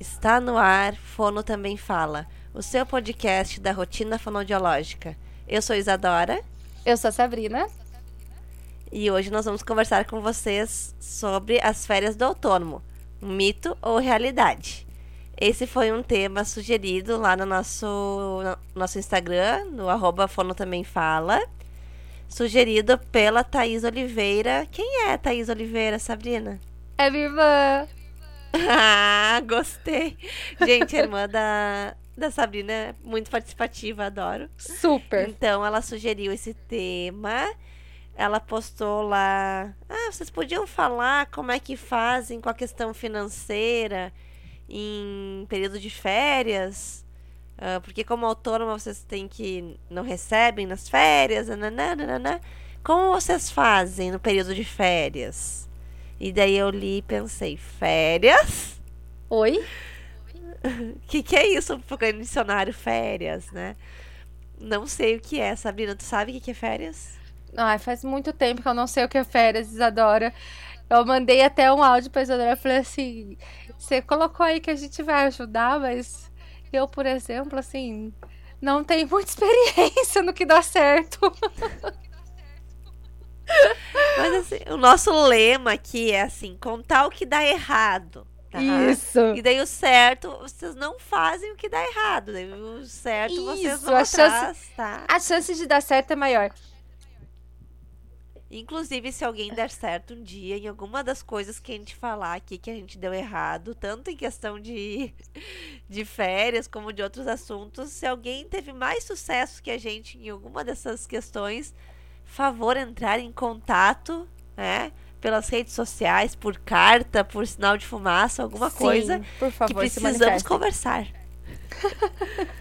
Está no ar, Fono Também Fala, o seu podcast da rotina fonodiológica. Eu sou Isadora. Eu sou a Sabrina. E hoje nós vamos conversar com vocês sobre as férias do autônomo, mito ou realidade. Esse foi um tema sugerido lá no nosso, no nosso Instagram, no arroba Fono Também Fala, sugerido pela Thaís Oliveira. Quem é a Thaís Oliveira, Sabrina? É minha irmã. Ah, gostei. Gente, a irmã da, da Sabrina é muito participativa, adoro. Super. Então, ela sugeriu esse tema. Ela postou lá. Ah, vocês podiam falar como é que fazem com a questão financeira em período de férias? Uh, porque, como autônoma, vocês têm que. não recebem nas férias. Nananana. Como vocês fazem no período de férias? E daí eu li e pensei, férias? Oi? O que, que é isso pro dicionário férias, né? Não sei o que é, Sabrina. Tu sabe o que, que é férias? Ai, faz muito tempo que eu não sei o que é férias, Isadora. Eu mandei até um áudio pra Isadora. Falei assim: você colocou aí que a gente vai ajudar, mas eu, por exemplo, assim, não tenho muita experiência no que dá certo. Mas assim, o nosso lema aqui é assim, contar o que dá errado. Tá? Isso. E daí o certo, vocês não fazem o que dá errado. Daí o certo Isso, vocês vão a atrás, chance, tá? A chance de dar certo é maior. Inclusive, se alguém der certo um dia em alguma das coisas que a gente falar aqui que a gente deu errado, tanto em questão de, de férias como de outros assuntos, se alguém teve mais sucesso que a gente em alguma dessas questões, favor entrar em contato, né? Pelas redes sociais, por carta, por sinal de fumaça, alguma Sim, coisa por favor, que precisamos conversar.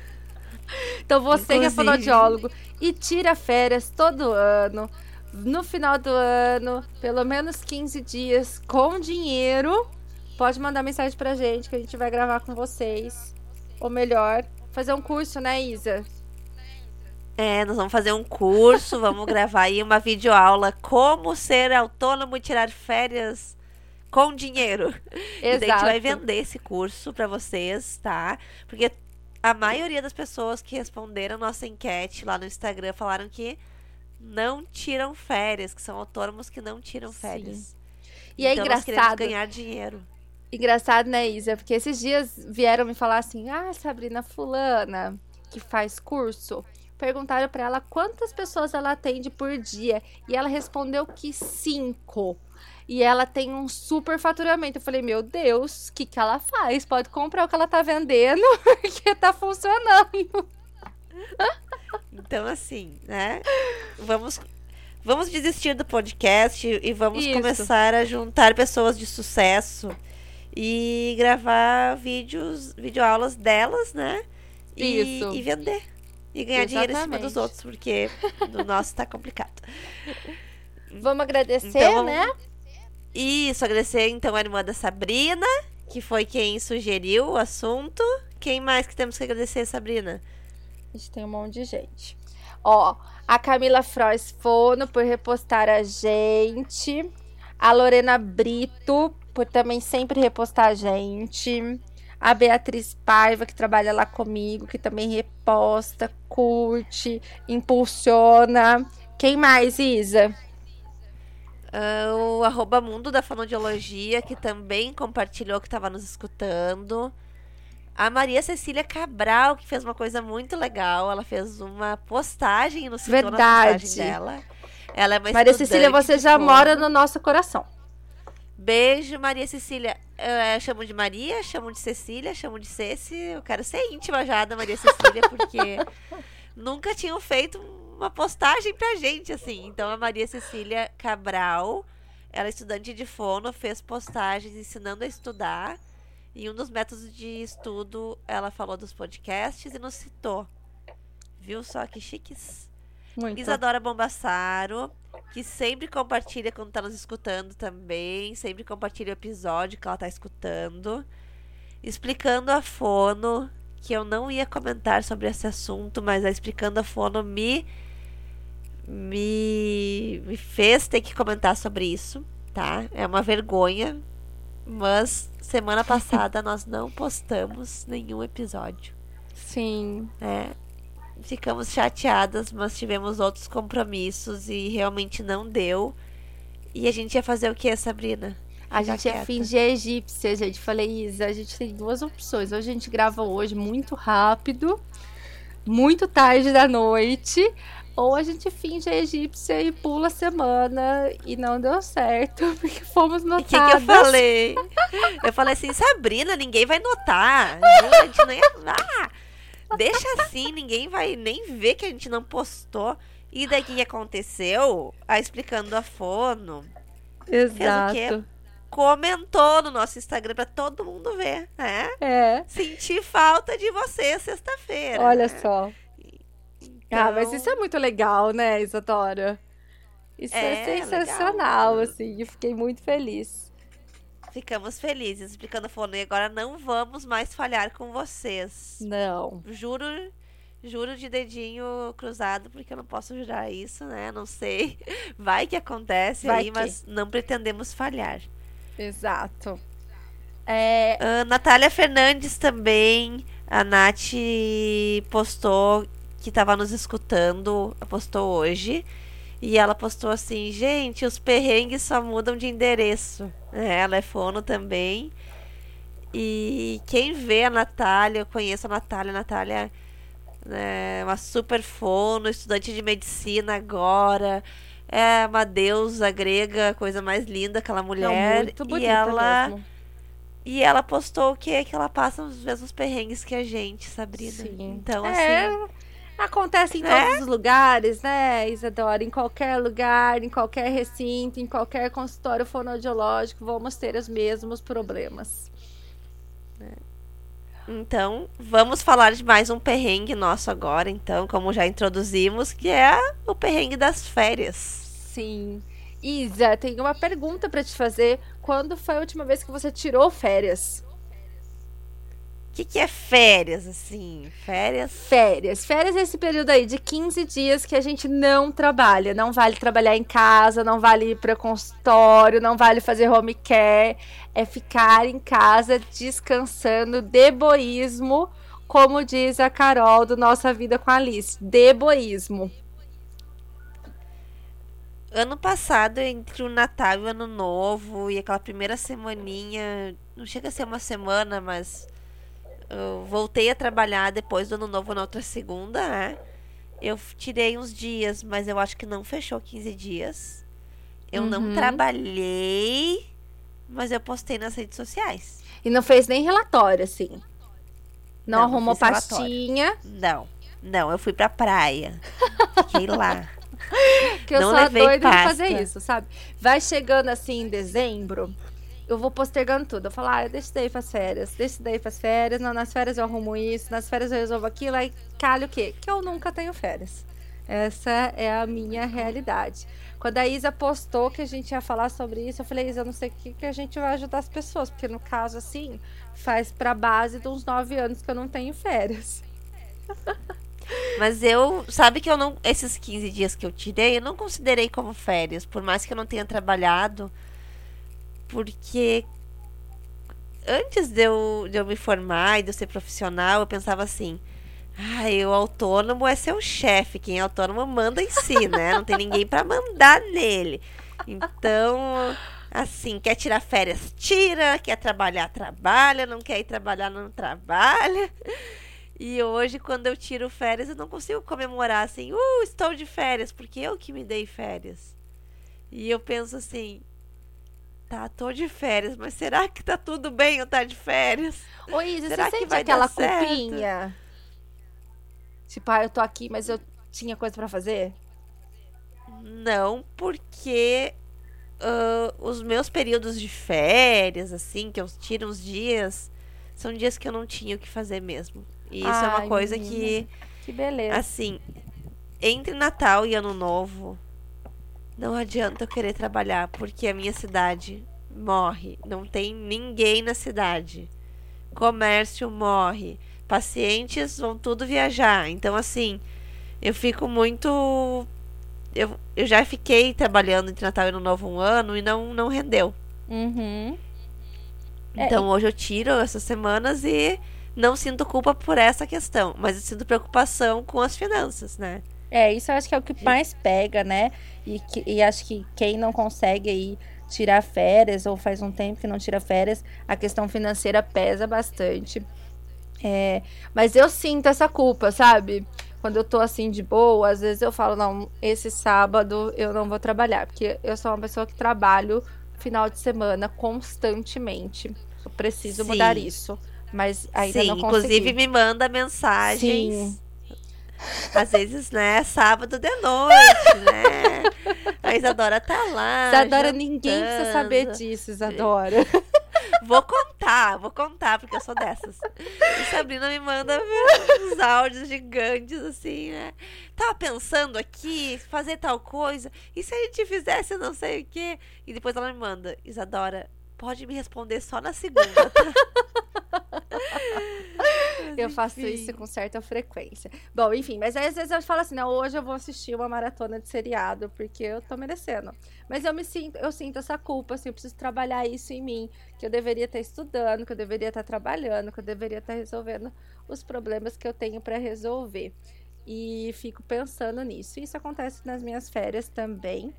Então você que é Inclusive. fonoaudiólogo e tira férias todo ano, no final do ano, pelo menos 15 dias, com dinheiro, pode mandar mensagem pra gente que a gente vai gravar com vocês. Ou melhor, fazer um curso, né, Isa? É, nós vamos fazer um curso, vamos gravar aí uma videoaula como ser autônomo e tirar férias com dinheiro. E daí a gente vai vender esse curso pra vocês, tá? Porque a maioria das pessoas que responderam nossa enquete lá no Instagram falaram que não tiram férias, que são autônomos que não tiram Sim. férias. E é então queremos engraçado. ganhar dinheiro. Engraçado, né, Isa? Porque esses dias vieram me falar assim: ah, Sabrina Fulana, que faz curso, perguntaram pra ela quantas pessoas ela atende por dia. E ela respondeu que cinco. E ela tem um super faturamento. Eu falei, meu Deus, o que, que ela faz? Pode comprar o que ela tá vendendo, porque tá funcionando. Então, assim, né? Vamos, vamos desistir do podcast e vamos Isso. começar a juntar pessoas de sucesso e gravar vídeos, videoaulas delas, né? E, Isso. e vender. E ganhar dinheiro em cima dos Exatamente. outros, porque no nosso tá complicado. Vamos agradecer, Então, vamos- né? Isso, agradecer então a irmã da Sabrina, que foi quem sugeriu o assunto. Quem mais que temos que agradecer, Sabrina? A gente tem um monte de gente. Ó, a Camila Frois Fono por repostar a gente. A Lorena Brito por também sempre repostar a gente. A Beatriz Paiva, que trabalha lá comigo, que também reposta, curte, impulsiona. Quem mais, Isa? Ah, o arroba Mundo da Fonodiologia, que também compartilhou que estava nos escutando. A Maria Cecília Cabral, que fez uma coisa muito legal. Ela fez uma postagem e nos citou Verdade. postagem dela. Ela é uma Maria Cecília, você já mora no nosso coração. Beijo, Maria Cecília. Chamo de Maria, chamo de Cecília, chamo de Ceci. Eu quero ser íntima já da Maria Cecília, porque nunca tinham feito uma postagem pra gente, assim. Então, a Maria Cecília Cabral, ela é estudante de fono, fez postagens ensinando a estudar. E um dos métodos de estudo, ela falou dos podcasts e nos citou. Viu só que chiques? Muito. Isadora Bombassaro, que sempre compartilha quando tá nos escutando também, sempre compartilha o episódio que ela tá escutando, explicando a fono, que eu não ia comentar sobre esse assunto, mas a explicando a fono me me me fez ter que comentar sobre isso, tá? É uma vergonha Mas semana passada nós não postamos nenhum episódio. Sim. É, ficamos chateadas, mas tivemos outros compromissos e realmente não deu. E a gente ia fazer o que, Sabrina? A gente ia quieta. fingir egípcia, gente. Falei, Isa, a gente tem duas opções. Ou a gente grava hoje muito rápido, muito tarde da noite, ou a gente finge a egípcia e pula a semana e não deu certo, porque fomos E o que, que notadas. eu falei? Eu falei assim, Sabrina, ninguém vai notar. A gente não ia. Ah, deixa assim, ninguém vai nem ver que a gente não postou. E daí o que aconteceu? A explicando a fono. Exato. Comentou no nosso Instagram pra todo mundo ver, né? É. Senti falta de você sexta-feira. Olha só. Ah, mas Então, isso é muito legal, né, Isadora? Isso é, É, sensacional, legal. assim. Eu fiquei muito feliz. Ficamos felizes explicando a fono. E agora não vamos mais falhar com vocês. Não. Juro, juro de dedinho cruzado, porque eu não posso jurar isso, né? Não sei. Vai que acontece Vai aí, que. mas não pretendemos falhar. Exato. É, Ah, Natália Fernandes também. A Nath postou que estava nos escutando, postou hoje. E ela postou assim, gente, os perrengues só mudam de endereço. É, ela é fono também. E quem vê a Natália, eu conheço a Natália, a Natália é uma super fono, estudante de medicina agora. É uma deusa grega, coisa mais linda, aquela não, mulher. muito e bonita ela mesmo. e ela postou o que que ela passa os mesmos perrengues que a gente, Sabrina. Sim. Então, É, assim, Acontece em É? todos os lugares, né, Isadora? Em qualquer lugar, em qualquer recinto, em qualquer consultório fonoaudiológico, vamos ter os mesmos problemas. então, vamos falar de mais um perrengue nosso agora, então, como já introduzimos, que é o perrengue das férias. Sim. Isa, tenho uma pergunta pra te fazer. Quando foi a última vez que você tirou férias? O que, que é férias, assim? Férias. Férias. Férias é esse período aí de 15 dias que a gente não trabalha. Não vale trabalhar em casa, não vale ir para consultório, não vale fazer home care. É ficar em casa descansando, deboísmo, como diz a Carol do Nossa Vida com a Alice. Deboísmo. Ano passado, entre o Natal e o Ano Novo, e aquela primeira semaninha, não chega a ser uma semana, mas eu voltei a trabalhar depois do Ano Novo na outra segunda, né? Eu tirei uns dias, mas eu acho que não fechou 15 dias. Eu não Uhum. trabalhei, mas eu postei nas redes sociais. E não fez nem relatório, assim. Não, Não, não arrumou relatório. pastinha. Não, não, eu fui pra praia. Fiquei lá. Que eu Não sou levei doida de pasta. fazer isso, sabe? Vai chegando assim em dezembro, eu vou postergando tudo. Eu falo, ah, deixa isso daí pras férias, deixa isso daí pras férias. Não, nas férias eu arrumo isso, nas férias eu resolvo aquilo. Aí calha o quê? Que eu nunca tenho férias. Essa é a minha realidade. Quando a Isa postou que a gente ia falar sobre isso, eu falei, Isa, eu não sei o que, que a gente vai ajudar as pessoas. Porque no caso, assim, faz pra base de uns nove anos que eu não tenho férias. Mas eu, sabe que eu não, esses 15 dias que eu tirei, eu não considerei como férias, por mais que eu não tenha trabalhado, porque antes de eu, de eu me formar e de eu ser profissional, eu pensava assim, ai, o autônomo é seu chefe, quem é autônomo manda em si, né? Não tem ninguém pra mandar nele. Então, assim, quer tirar férias, tira, quer trabalhar, trabalha, não quer ir trabalhar, não trabalha. E hoje, quando eu tiro férias, eu não consigo comemorar assim, uh, estou de férias, porque eu que me dei férias. E eu penso assim, tá, tô de férias, mas será que tá tudo bem eu estar de férias? Ô, Isa, Será você que sente vai aquela culpinha? Tipo, ah, eu tô aqui, mas eu tinha coisa pra fazer? Não, porque ah, os meus períodos de férias, assim, que eu tiro uns dias, são dias que eu não tinha o que fazer mesmo. E isso é uma Ai, coisa menina. que Que beleza. Assim, entre Natal e Ano Novo, não adianta eu querer trabalhar, porque a minha cidade morre. Não tem ninguém na cidade. Comércio morre. Pacientes vão tudo viajar. Então, assim, eu fico muito. Eu, eu já fiquei trabalhando entre Natal e Ano Novo um ano e não, não rendeu. Uhum. É, Então hoje eu tiro essas semanas e não sinto culpa por essa questão, mas eu sinto preocupação com as finanças, né? É, isso eu acho que é o que mais pega, né? E, que- e acho que quem não consegue aí tirar férias, ou faz um tempo que não tira férias, a questão financeira pesa bastante. É, mas eu sinto essa culpa, sabe? Quando eu tô assim de boa, às vezes eu falo, não, esse sábado eu não vou trabalhar, porque eu sou uma pessoa que trabalho final de semana constantemente. Eu preciso Sim. mudar isso. Mas ainda Sim, não consegui. inclusive me manda mensagens. Sim. Às vezes, né, sábado de noite, né? A Isadora tá lá. Isadora, ninguém precisa saber jantando. disso, Isadora. Vou contar, vou contar, porque eu sou dessas. E Sabrina me manda uns áudios gigantes, assim, né? Tava pensando aqui, fazer tal coisa, e se a gente fizesse não sei o quê? E depois ela me manda, Isadora, pode me responder só na segunda, tá? Eu faço enfim. isso com certa frequência. Bom, enfim, mas aí às vezes eu falo assim, não, hoje eu vou assistir uma maratona de seriado, porque eu tô merecendo. Mas eu me sinto, eu sinto essa culpa, assim, eu preciso trabalhar isso em mim, que eu deveria estar estudando, que eu deveria estar trabalhando, que eu deveria estar resolvendo os problemas que eu tenho para resolver. E fico pensando nisso. Isso acontece nas minhas férias também,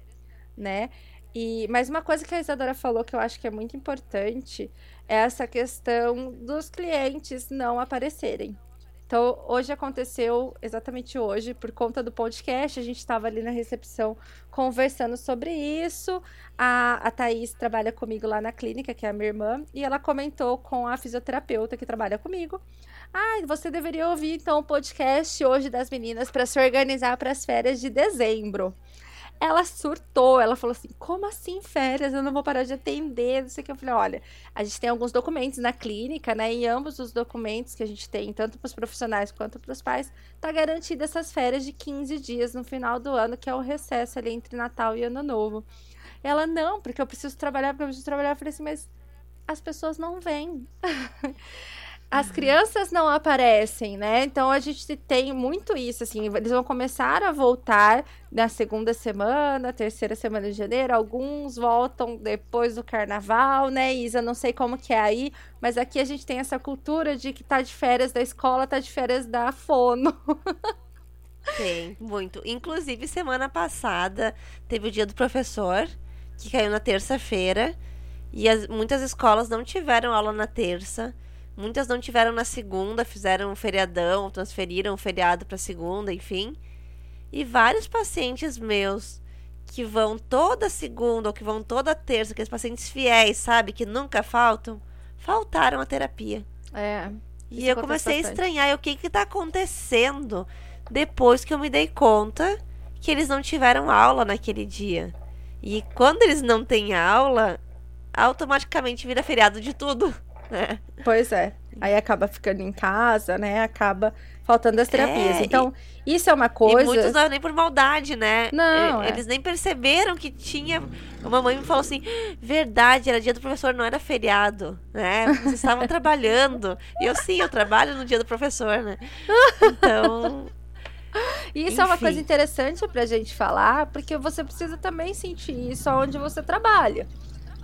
né? E, mas uma coisa que a Isadora falou que eu acho que é muito importante é essa questão dos clientes não aparecerem. Então, hoje aconteceu, exatamente hoje, por conta do podcast, a gente estava ali na recepção conversando sobre isso. A, a Thaís trabalha comigo lá na clínica, que é a minha irmã, e ela comentou com a fisioterapeuta que trabalha comigo. Ah, você deveria ouvir então o podcast hoje das meninas para se organizar para as férias de dezembro. Ela surtou, ela falou assim: como assim férias? Eu não vou parar de atender, não sei o que. Eu falei: olha, a gente tem alguns documentos na clínica, né? E ambos os documentos que a gente tem, tanto para os profissionais quanto para os pais, tá garantida essas férias de 15 dias no final do ano, que é o recesso ali entre Natal e Ano Novo. Ela, não, porque eu preciso trabalhar, porque eu preciso trabalhar. Eu falei assim, mas as pessoas não vêm. As crianças não aparecem, né? Então a gente tem muito isso, assim, eles vão começar a voltar na segunda semana, terceira semana de janeiro, alguns voltam depois do carnaval, né, Isa? Não sei como que é aí, mas aqui a gente tem essa cultura de que tá de férias da escola, tá de férias da fono. Tem, muito. Inclusive, semana passada teve o dia do professor, que caiu na terça-feira. E as- muitas escolas não tiveram aula na terça. Muitas não tiveram na segunda, fizeram um feriadão, transferiram o feriado para segunda, enfim. E vários pacientes meus que vão toda segunda ou que vão toda terça, aqueles pacientes fiéis, sabe, que nunca faltam, faltaram a terapia. É. E eu comecei a bastante. estranhar e o que que tá acontecendo depois que eu me dei conta que eles não tiveram aula naquele dia. E quando eles não têm aula, automaticamente vira feriado de tudo, né? Pois é. Aí acaba ficando em casa, né? Acaba faltando as terapias. É, então, isso é uma coisa. E muitos não é nem por maldade, né? Não, E- é. Eles nem perceberam que tinha. Uma mãe me falou assim: verdade, era dia do professor, não era feriado, né? Vocês estavam trabalhando. E eu, sim, eu trabalho no dia do professor, né? Então. E isso é uma Enfim. coisa interessante pra gente falar, porque você precisa também sentir isso onde você trabalha,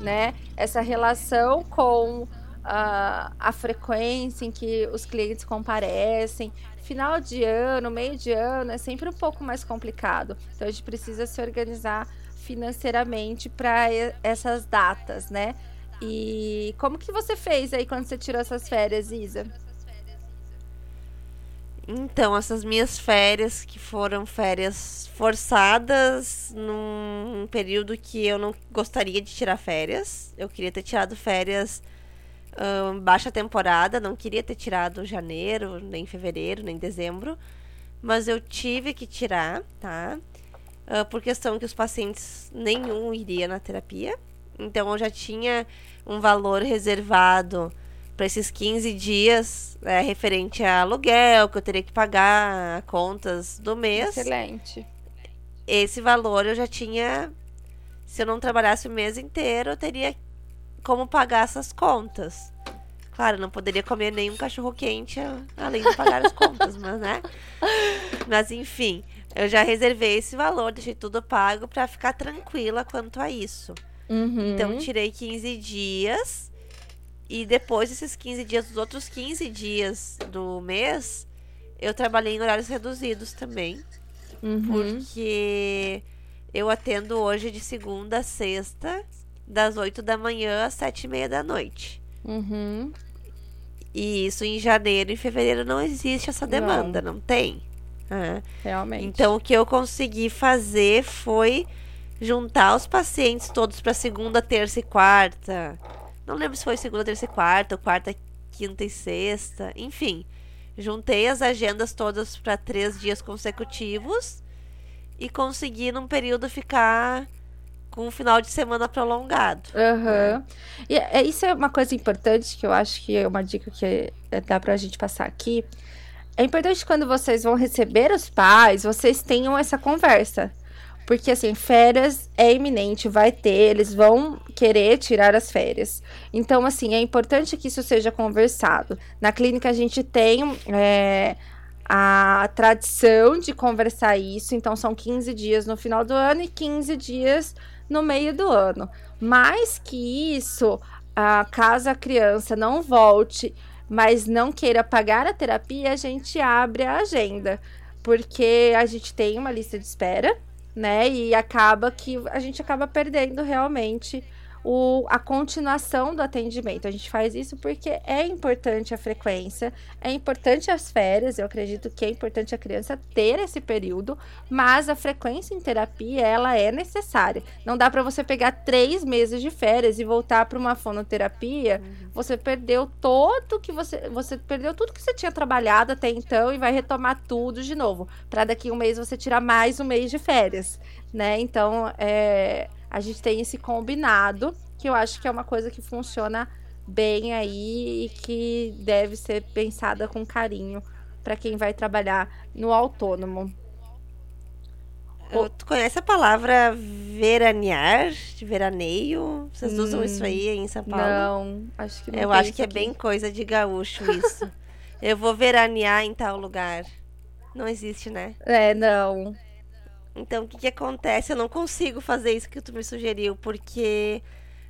né? Essa relação com ah, a frequência em que os clientes comparecem. Final de ano, meio de ano é sempre um pouco mais complicado. Então a gente precisa se organizar financeiramente para essas datas, né? E como que você fez aí quando você tirou essas férias, Isa? Então, essas minhas férias, que foram férias forçadas num período que eu não gostaria de tirar férias. Eu queria ter tirado férias baixa temporada, não queria ter tirado janeiro, nem fevereiro, nem dezembro. Mas eu tive que tirar, tá? Ah, por questão que os pacientes nenhum iria na terapia. Então eu já tinha um valor reservado para esses 15 dias é, referente a aluguel que eu teria que pagar, contas do mês. Excelente. Esse valor eu já tinha. Se eu não trabalhasse o mês inteiro, eu teria como pagar essas contas. Claro, não poderia comer nenhum cachorro quente além de pagar as contas, mas né? Mas enfim, eu já reservei esse valor, deixei tudo pago para ficar tranquila quanto a isso. Uhum. Então, tirei 15 dias E depois desses 15 dias, os outros 15 dias do mês, eu trabalhei em horários reduzidos também. Uhum. Porque eu atendo hoje de segunda a sexta, das 8 da manhã às 7 e meia da noite. Uhum. E isso em janeiro e fevereiro não existe essa demanda, não, tem. É. Realmente. Então o que eu consegui fazer foi juntar os pacientes todos para segunda, terça e quarta. Não lembro se foi segunda, terça e quarta, ou quarta, quinta e sexta, enfim. Juntei as agendas todas para três dias consecutivos e consegui num período ficar com um final de semana prolongado. Aham. E é, isso é uma coisa importante que eu acho que é uma dica que é, dá pra gente passar aqui. É importante quando vocês vão receber os pais, vocês tenham essa conversa. Porque, assim, férias é iminente, vai ter, eles vão querer tirar as férias. Então, assim, é importante que isso seja conversado. Na clínica, a gente tem é, a tradição de conversar isso. Então, são 15 dias no final do ano e 15 dias no meio do ano. Mais que isso, a, caso a criança não volte, mas não queira pagar a terapia, a gente abre a agenda. Porque a gente tem uma lista de espera né? E acaba que a gente acaba perdendo realmente o, a continuação do atendimento. A gente faz isso porque é importante a frequência, é importante as férias, eu acredito que é importante a criança ter esse período, mas a frequência em terapia, ela é necessária. Não dá para você pegar três meses de férias e voltar para uma fonoterapia, uhum. você perdeu todo que você, você perdeu tudo que você tinha trabalhado até então e vai retomar tudo de novo, para daqui um mês você tirar mais um mês de férias, né? Então, é, a gente tem esse combinado, que eu acho que é uma coisa que funciona bem aí e que deve ser pensada com carinho para quem vai trabalhar no autônomo. Tu conhece a palavra veranear, de veraneio? Vocês hum, usam isso aí em São Paulo? Não, acho que não. Eu acho que aqui. é bem coisa de gaúcho isso. Eu vou veranear em tal lugar. Não existe, né? É, não. Então, o que, que acontece? Eu não consigo fazer isso que tu me sugeriu, porque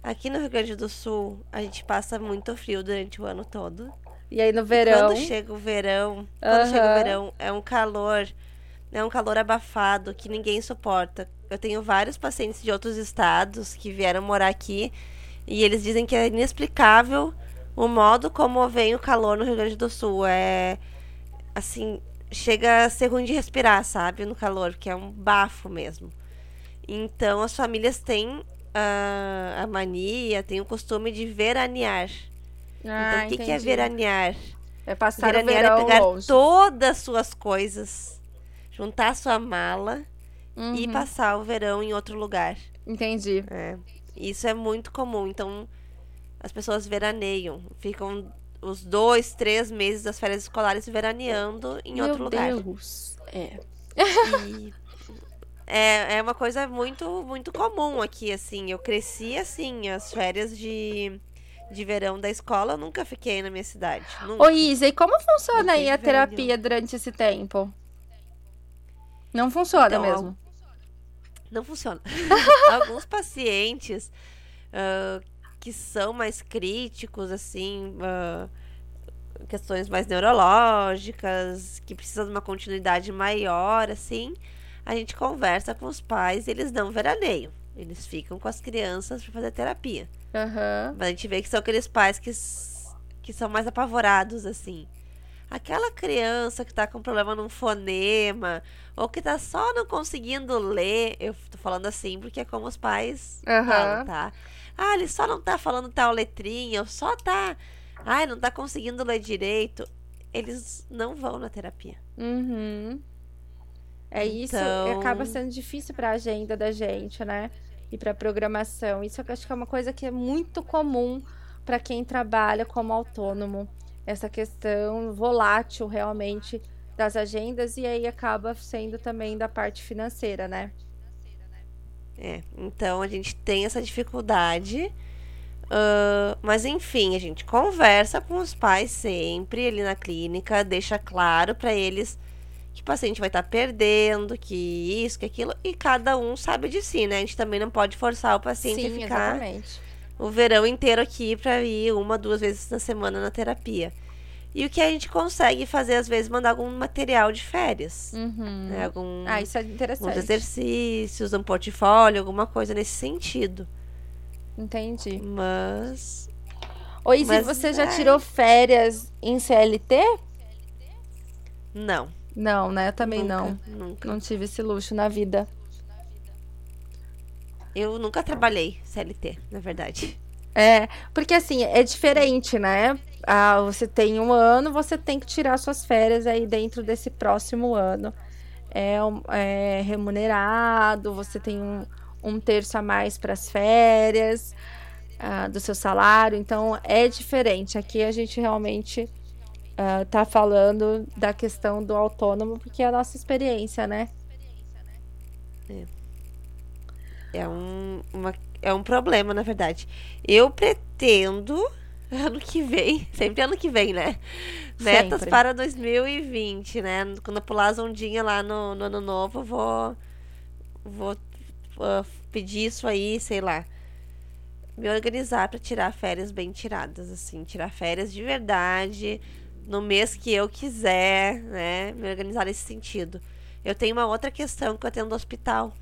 aqui no Rio Grande do Sul a gente passa muito frio durante o ano todo. E aí no verão. E quando chega o verão, quando uhum. chega o verão, é um calor, é um calor abafado que ninguém suporta. Eu tenho vários pacientes de outros estados que vieram morar aqui e eles dizem que é inexplicável o modo como vem o calor no Rio Grande do Sul. É assim, chega a ser ruim de respirar, sabe? No calor, que é um bafo mesmo. Então as famílias têm a, a mania, têm o costume de veranear. Ah, então o que, que, é veranear? É passar veranear o verão é pegar longe. todas as suas coisas, juntar a sua mala uhum. e passar o verão em outro lugar. Entendi. É. Isso é muito comum. Então as pessoas veraneiam, ficam os dois, três meses das férias escolares veraneando em Meu outro lugar. Deus. É. E é, é uma coisa muito, muito comum aqui, assim. Eu cresci assim, as férias de, de verão da escola, eu nunca fiquei na minha cidade. Nunca. Ô, Isa, e como funciona aí a terapia durante esse tempo? Não funciona então, mesmo. Não funciona. Alguns pacientes uh, que são mais críticos, assim, uh, questões mais neurológicas, que precisam de uma continuidade maior, assim, a gente conversa com os pais e eles não veraneiam. Eles ficam com as crianças para fazer terapia. Uhum. Mas a gente vê que são aqueles pais que, que são mais apavorados, assim. Aquela criança que tá com problema num fonema, ou que tá só não conseguindo ler, eu tô falando assim porque é como os pais uhum. falam, tá? Ah, ele só não tá falando tal letrinha, ou só tá. Ai, não tá conseguindo ler direito. Eles não vão na terapia. Uhum. É então... isso, acaba sendo difícil para a agenda da gente, né? E para programação. Isso eu acho que é uma coisa que é muito comum para quem trabalha como autônomo. Essa questão volátil realmente das agendas e aí acaba sendo também da parte financeira, né? É, então a gente tem essa dificuldade. Uh, mas enfim, a gente conversa com os pais sempre ali na clínica, deixa claro para eles que o paciente vai estar tá perdendo, que isso, que aquilo, e cada um sabe de si, né? A gente também não pode forçar o paciente Sim, a ficar exatamente. o verão inteiro aqui pra ir uma, duas vezes na semana na terapia. E o que a gente consegue fazer, às vezes, mandar algum material de férias. Uhum. Né? Algum, Ah, isso é alguns interessante. exercícios, um portfólio, alguma coisa nesse sentido. Entendi. Mas. Izzy, Mas, você já ai. tirou férias em CLT? Não. Não, né? Eu também nunca, não. Nunca. Não tive esse luxo na vida. Eu nunca trabalhei CLT, na verdade. É, porque assim, é diferente, né? Ah, você tem um ano, você tem que tirar suas férias aí dentro desse próximo ano. É, é remunerado, você tem um, um terço a mais para as férias ah, do seu salário, então é diferente. Aqui a gente realmente ah, tá falando da questão do autônomo, porque é a nossa experiência, né? É um, uma, é um problema, na verdade. Eu pretendo, ano que vem, sempre ano que vem, né? Metas Sempre. para 2020, né? Quando eu pular as ondinhas lá no, no ano novo, eu vou, vou ah, pedir isso aí, sei lá. Me organizar para tirar férias bem tiradas, assim. Tirar férias de verdade, no mês que eu quiser, né? Me organizar nesse sentido. Eu tenho uma outra questão que eu atendo no hospital.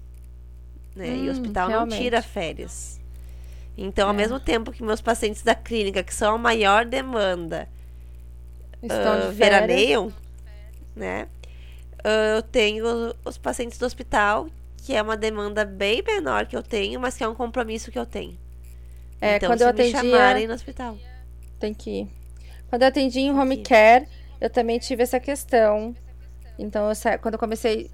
Né? e Hum, o hospital realmente. não tira férias. Então, ao É. mesmo tempo que meus pacientes da clínica, que são a maior demanda, Estão ah, de férias. veraneiam, né? Ah, eu tenho os pacientes do hospital, que é uma demanda bem menor que eu tenho, mas que é um compromisso que eu tenho. É, então, quando se eu me atendia- chamarem no hospital. Tem que ir. Quando eu atendi em home care, eu também tive essa questão. Então, eu sa... quando eu comecei.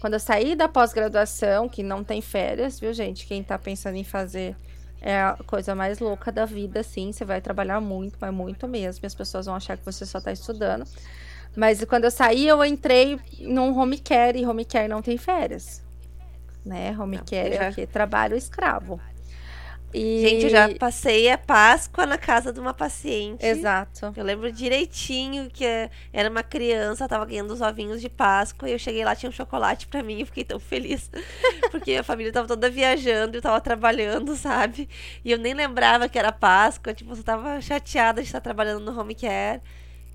Quando eu saí da pós-graduação, que não tem férias, viu, gente? Quem tá pensando em fazer é a coisa mais louca da vida, assim. Você vai trabalhar muito, mas muito mesmo. E as pessoas vão achar que você só tá estudando. Mas quando eu saí, eu entrei num home care, e home care não tem férias. Né? Home Não, care é o quê? Trabalho escravo. E... Gente, eu já passei a Páscoa na casa de uma paciente. Exato. Eu lembro direitinho que eh, era uma criança, tava ganhando os ovinhos de Páscoa e eu cheguei lá, tinha um chocolate pra mim e fiquei tão feliz. Porque a família tava toda viajando e eu tava trabalhando, sabe? E eu nem lembrava que era Páscoa, tipo, eu tava chateada de estar trabalhando no home care.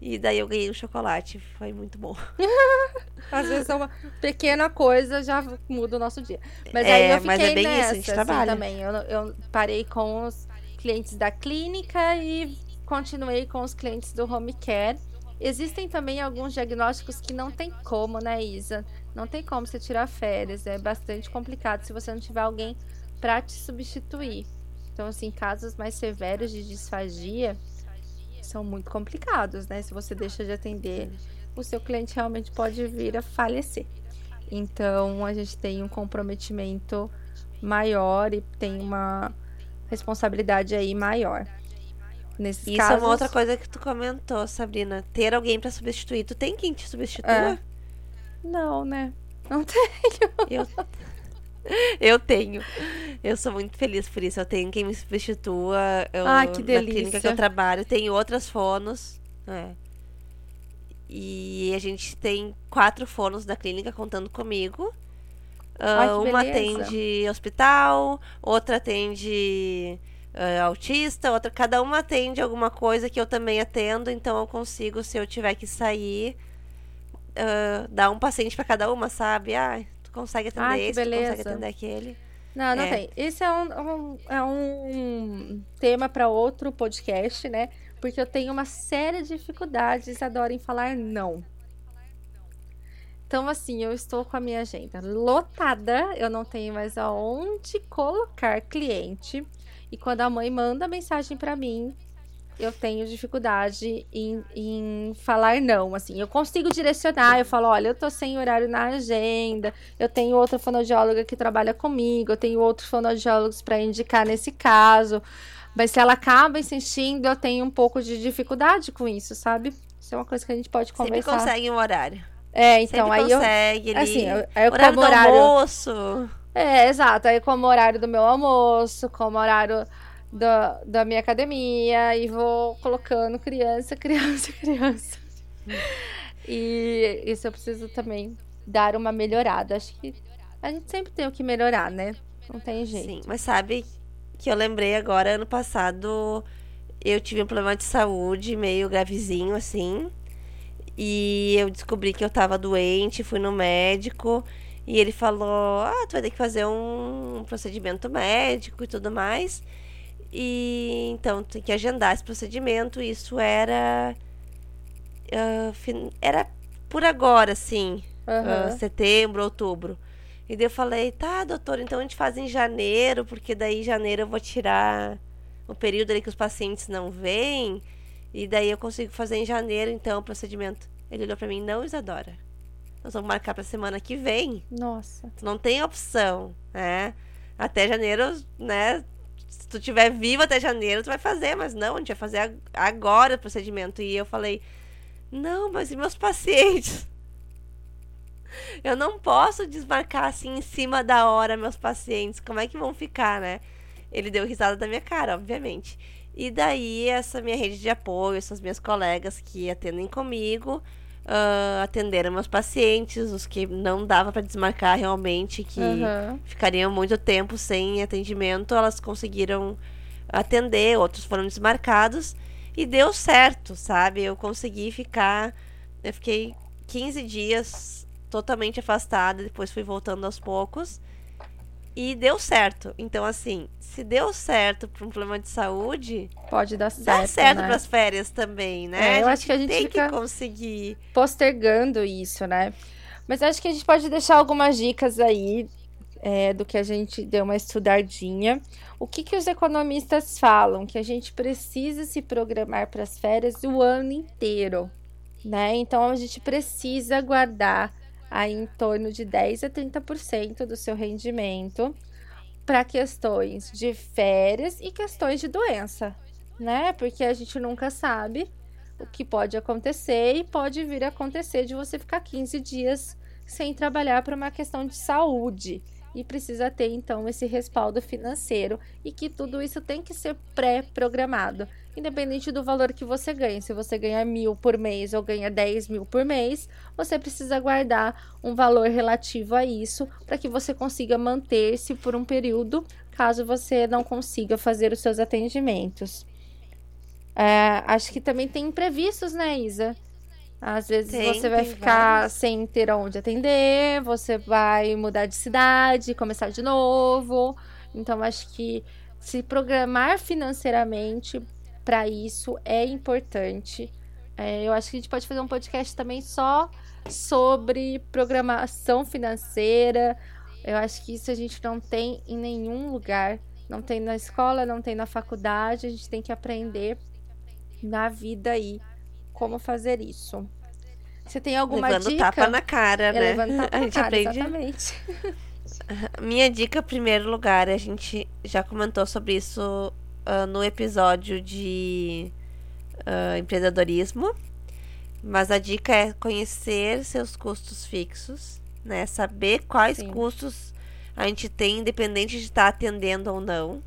E daí eu ganhei um chocolate, foi muito bom. Às vezes é uma pequena coisa já muda o nosso dia. Mas É, aí eu fiquei mas é bem isso, a nessa, gente assim, trabalha. também. Eu, eu parei com os clientes da clínica e continuei com os clientes do home care. Existem também alguns diagnósticos que não tem como, né, Isa? Não tem como você tirar férias. É bastante complicado se você não tiver alguém para te substituir. Então, assim, casos mais severos de disfagia são muito complicados, né? Se você deixa de atender, o seu cliente realmente pode vir a falecer. Então, a gente tem um comprometimento maior e tem uma responsabilidade aí maior. Nesses Isso casos, é uma outra coisa que tu comentou, Sabrina. Ter alguém pra substituir. Tu tem quem te substitua? É. Não, né? Não tem. Eu... eu tenho. Eu sou muito feliz por isso. Eu tenho quem me substitua. Eu, Ai, que Na clínica que delícia. eu trabalho, tem outras fonos. É. E a gente tem quatro fonos da clínica contando comigo. Ai, Ah, que uma beleza. atende hospital, outra atende ah, autista, outra. Cada uma atende alguma coisa que eu também atendo, então eu consigo, se eu tiver que sair, ah, dar um paciente para cada uma, sabe? Ah, tu consegue atender que esse, tu consegue beleza. atender aquele. Não, não É. tem. Esse é um, um- é um tema para outro podcast, né? Porque eu tenho uma séria dificuldades, adoro em falar não. Então, assim, eu estou com a minha agenda lotada, eu não tenho mais aonde colocar cliente. E quando a mãe manda mensagem para mim, eu tenho dificuldade em, em falar não. Assim, eu consigo direcionar, eu falo, olha, eu tô sem horário na agenda, eu tenho outra fonoaudióloga que trabalha comigo, eu tenho outros fonoaudiólogos para indicar nesse caso. Mas se ela acaba insistindo, eu tenho um pouco de dificuldade com isso, sabe? Isso é uma coisa que a gente pode Sempre conversar. consegue um horário. É, então Sempre aí eu. consegue ali. Assim, eu, aí eu horário como do horário. almoço. É, exato. Aí como horário do meu almoço, como horário da, da minha academia e vou colocando criança, criança, criança. E isso eu preciso também dar uma melhorada. Acho que a gente sempre tem o que melhorar, né? Não tem jeito. Sim, mas sabe que eu lembrei agora, ano passado, eu tive um problema de saúde meio gravezinho, assim. E eu descobri que eu tava doente, fui no médico. E ele falou: Ah, tu vai ter que fazer um procedimento médico e tudo mais. E então tem que agendar esse procedimento. Isso era. Uh, era por agora, assim. Uhum. Uh, setembro, outubro. E daí eu falei, tá, doutor, então a gente faz em janeiro, porque daí em janeiro eu vou tirar o período ali que os pacientes não vêm. E daí eu consigo fazer em janeiro, então, o procedimento. Ele olhou pra mim, não, Isadora. Nós vamos marcar pra semana que vem. Nossa. Tu não tem opção, né? Até janeiro, né? Se tu tiver vivo até janeiro, tu vai fazer, mas não, a gente vai fazer agora o procedimento. E eu falei, não, mas e meus pacientes? Eu não posso desmarcar assim em cima da hora meus pacientes. Como é que vão ficar, né? Ele deu risada da minha cara, obviamente. E daí, essa minha rede de apoio, essas minhas colegas que atendem comigo, uh, atenderam meus pacientes, os que não dava para desmarcar realmente, que uhum. ficariam muito tempo sem atendimento, elas conseguiram atender, outros foram desmarcados e deu certo, sabe? Eu consegui ficar, eu fiquei 15 dias totalmente afastada, depois fui voltando aos poucos. E deu certo. Então, assim, se deu certo para um problema de saúde, pode dar certo. Dá certo né? para as férias também, né? É, eu acho que a gente tem que conseguir postergando isso, né? Mas acho que a gente pode deixar algumas dicas aí é, do que a gente deu uma estudadinha. O que, que os economistas falam? Que a gente precisa se programar para as férias o ano inteiro, né? Então a gente precisa guardar aí em torno de 10 a 30% do seu rendimento para questões de férias e questões de doença, né? Porque a gente nunca sabe o que pode acontecer e pode vir a acontecer de você ficar 15 dias sem trabalhar por uma questão de saúde e precisa ter então esse respaldo financeiro e que tudo isso tem que ser pré-programado, independente do valor que você ganha. Se você ganha mil por mês ou ganha 10 mil por mês, você precisa guardar um valor relativo a isso para que você consiga manter-se por um período, caso você não consiga fazer os seus atendimentos. É, acho que também tem imprevistos, né, Isa? Às vezes tem, você vai ficar vários. sem ter onde atender, você vai mudar de cidade, começar de novo. Então, acho que se programar financeiramente para isso é importante. É, eu acho que a gente pode fazer um podcast também só sobre programação financeira. Eu acho que isso a gente não tem em nenhum lugar. Não tem na escola, não tem na faculdade. A gente tem que aprender na vida aí como fazer isso. Você tem alguma levando dica? Levando tapa na cara, é, né? Levando tapa a na gente cara, aprende. exatamente. Minha dica, em primeiro lugar, a gente já comentou sobre isso uh, no episódio de uh, empreendedorismo. Mas a dica é conhecer seus custos fixos, né? Saber quais Sim. custos a gente tem, independente de estar atendendo ou não.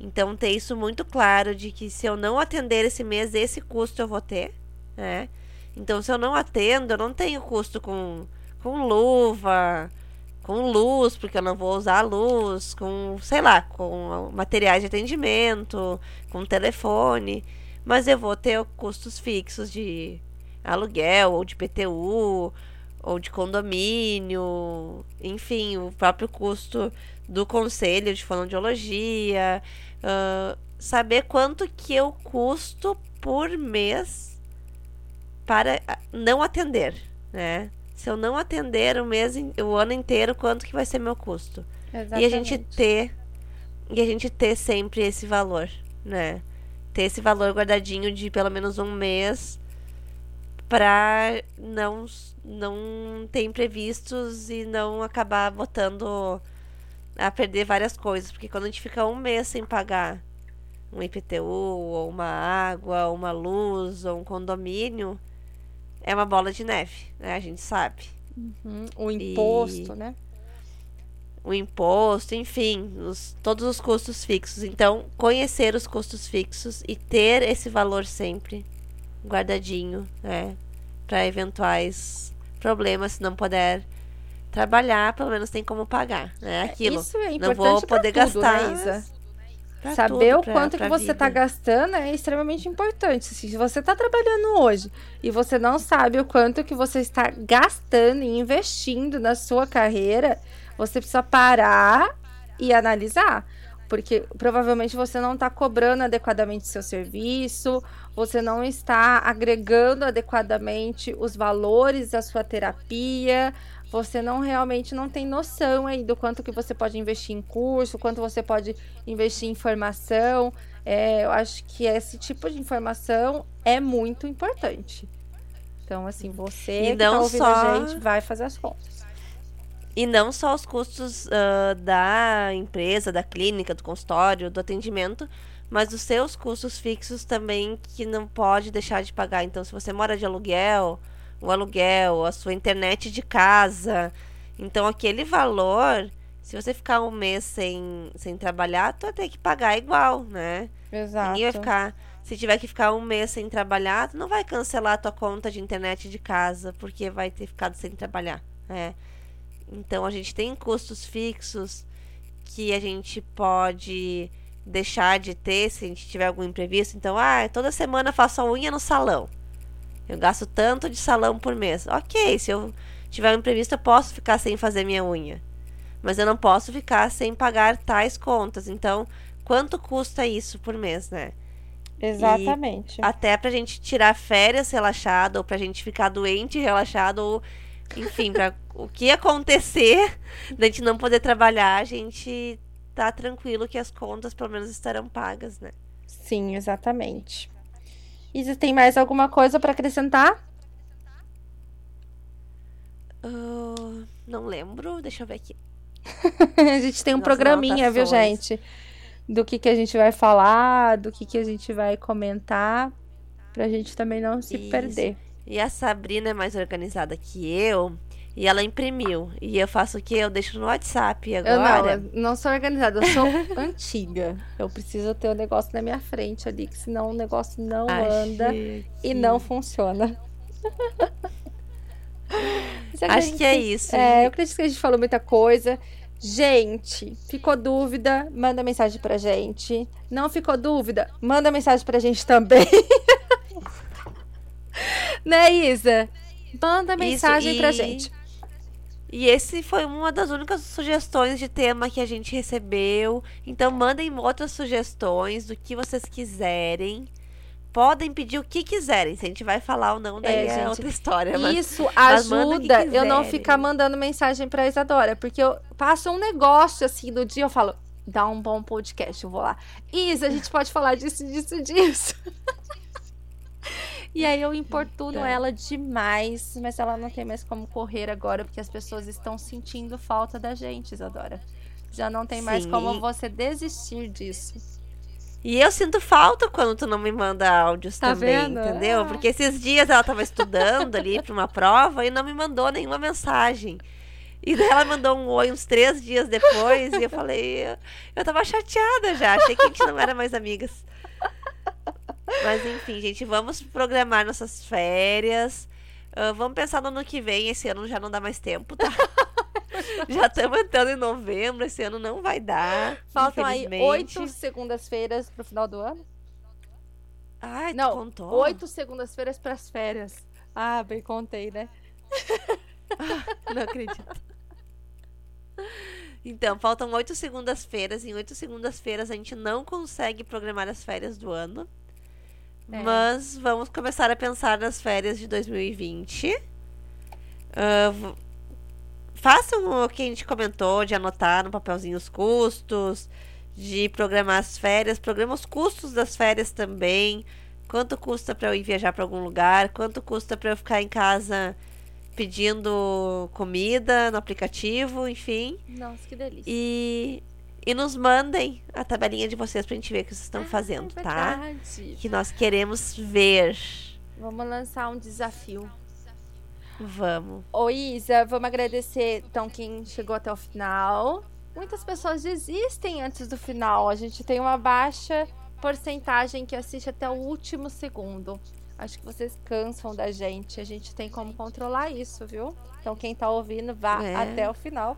Então ter isso muito claro de que se eu não atender esse mês, esse custo eu vou ter, né? Então se eu não atendo, eu não tenho custo com, com luva, com luz, porque eu não vou usar luz, com, sei lá, com materiais de atendimento, com telefone, mas eu vou ter custos fixos de aluguel ou de PTU ou de condomínio, enfim, o próprio custo do conselho de fonoaudiologia, uh, saber quanto que eu custo por mês para não atender, né? Se eu não atender o mês, o ano inteiro, quanto que vai ser meu custo? Exatamente. E a gente ter e a gente ter sempre esse valor, né? Ter esse valor guardadinho de pelo menos um mês para não não ter imprevistos e não acabar botando a perder várias coisas, porque quando a gente fica um mês sem pagar um IPTU, ou uma água, ou uma luz, ou um condomínio, é uma bola de neve, né? A gente sabe. Uhum. O imposto, e... né? O imposto, enfim, os, todos os custos fixos. Então, conhecer os custos fixos e ter esse valor sempre guardadinho, né? Para eventuais problemas, se não puder trabalhar, pelo menos tem como pagar, né? Aquilo. Isso é não vou poder tudo, gastar. Né, Isa? Saber tudo, o quanto pra que você tá vida. gastando é extremamente importante. Se você tá trabalhando hoje e você não sabe o quanto que você está gastando e investindo na sua carreira, você precisa parar e analisar. Porque provavelmente você não está cobrando adequadamente seu serviço, você não está agregando adequadamente os valores da sua terapia, você não realmente não tem noção aí do quanto que você pode investir em curso, quanto você pode investir em informação. É, eu acho que esse tipo de informação é muito importante. Então, assim, você E tá não ouvindo só- a gente vai fazer as contas. E não só os custos ah, da empresa, da clínica, do consultório, do atendimento, mas os seus custos fixos também que não pode deixar de pagar. Então, se você mora de aluguel, o aluguel, a sua internet de casa. Então, aquele valor, se você ficar um mês sem, sem trabalhar, tu vai ter que pagar igual, né? Exato. Ninguém vai ficar. Se tiver que ficar um mês sem trabalhar, tu não vai cancelar a tua conta de internet de casa, porque vai ter ficado sem trabalhar. né? Então a gente tem custos fixos que a gente pode deixar de ter se a gente tiver algum imprevisto. Então, ah, toda semana faço a unha no salão. Eu gasto tanto de salão por mês. Ok, se eu tiver um imprevisto, eu posso ficar sem fazer minha unha. Mas eu não posso ficar sem pagar tais contas. Então, quanto custa isso por mês, né? Exatamente. Até pra gente tirar férias relaxado, ou pra gente ficar doente relaxado, ou enfim, pra o que acontecer da gente não poder trabalhar, a gente tá tranquilo que as contas pelo menos estarão pagas, né? Sim, exatamente. Isa, tem mais alguma coisa para acrescentar? Ah, não lembro, deixa eu ver aqui. a gente tem um programinha, viu, gente? Do que, que a gente vai falar, do que, que a gente vai comentar, pra gente também não se Isso. perder. E a Sabrina é mais organizada que eu, e ela imprimiu. E eu faço o quê? Eu deixo no WhatsApp Eu não, agora. eu não sou organizada, eu sou antiga. Eu preciso ter o negócio na minha frente ali, que senão o negócio não anda Achei e que- não funciona. Eu Acho acredito que é isso. É, eu acredito que a gente falou muita coisa. Gente, ficou dúvida? Manda mensagem pra gente. Não ficou dúvida? Manda mensagem pra gente também. né, Isa? Manda mensagem Isso, pra e- gente. E esse foi uma das únicas sugestões de tema que a gente recebeu. Então mandem outras sugestões do que vocês quiserem. Podem pedir o que quiserem. Se a gente vai falar ou não, daí É, é, gente, outra história. Mas Isso mas ajuda eu não ficar mandando mensagem pra Isadora, porque eu passo um negócio assim do dia, eu falo, dá um bom podcast, eu vou lá. Isa, a gente pode falar disso, disso, disso. e aí eu importuno É. ela demais, mas ela não tem mais como correr agora, porque as pessoas estão sentindo falta da gente, Isadora. Já não tem mais Sim, como e- você desistir disso. E eu sinto falta quando tu não me manda áudios Tá também, vendo? entendeu? Ah. Porque esses dias ela tava estudando ali pra uma prova e não me mandou nenhuma mensagem. E daí ela mandou um oi uns três dias depois e eu falei, eu, eu tava chateada já, achei que a gente não era mais amigas. Mas enfim, gente, vamos programar nossas férias. Ah, vamos pensar no ano que vem, esse ano já não dá mais tempo, tá? já estamos entrando em novembro, esse ano não vai dar. Faltam aí oito segundas-feiras pro final do ano. Ai, tu Não, contou? Oito segundas-feiras pras férias. Ah, bem contei, né? Não acredito. Então, faltam oito segundas-feiras. Em oito segundas-feiras a gente não consegue programar as férias do ano. É. Mas vamos começar a pensar nas férias de 2020. Ah, v- façam o que a gente comentou, de anotar no papelzinho os custos, de programar as férias, programa os custos das férias também. Quanto custa para eu ir viajar para algum lugar? Quanto custa para eu ficar em casa pedindo comida no aplicativo, enfim. Nossa, que delícia. E, e nos mandem a tabelinha de vocês pra gente ver o que vocês estão Ah, fazendo, é tá? Que nós queremos ver. Vamos lançar um desafio. Vamos. Ô, Isa, vamos agradecer, então, quem chegou até o final. Muitas pessoas desistem antes do final. A gente tem uma baixa porcentagem que assiste até o último segundo. Acho que vocês cansam da gente. A gente tem como controlar isso, viu? Então, quem tá ouvindo, vá É. até o final.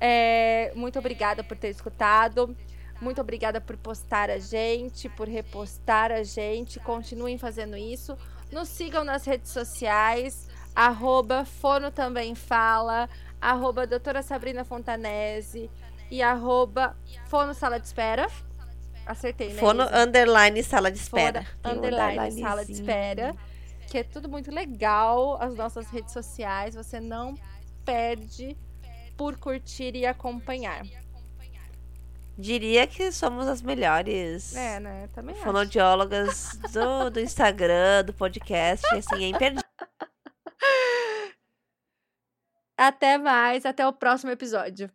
É, muito obrigada por ter escutado. Muito obrigada por postar a gente, por repostar a gente. Continuem fazendo isso. Nos sigam nas redes sociais. Arroba Fono Também Fala. Arroba Doutora Sabrina Fontanese. E arroba Fono Sala de Espera. Acertei, né? Fono Isa? underline sala de espera. Fono underline. Sala de Espera. Que é tudo muito legal. As nossas redes sociais. Você não perde por curtir e acompanhar. Diria que somos as melhores É, né? Também acho. fonoaudiólogas do, do Instagram, do podcast, assim, é imperdível. Até mais, até o próximo episódio.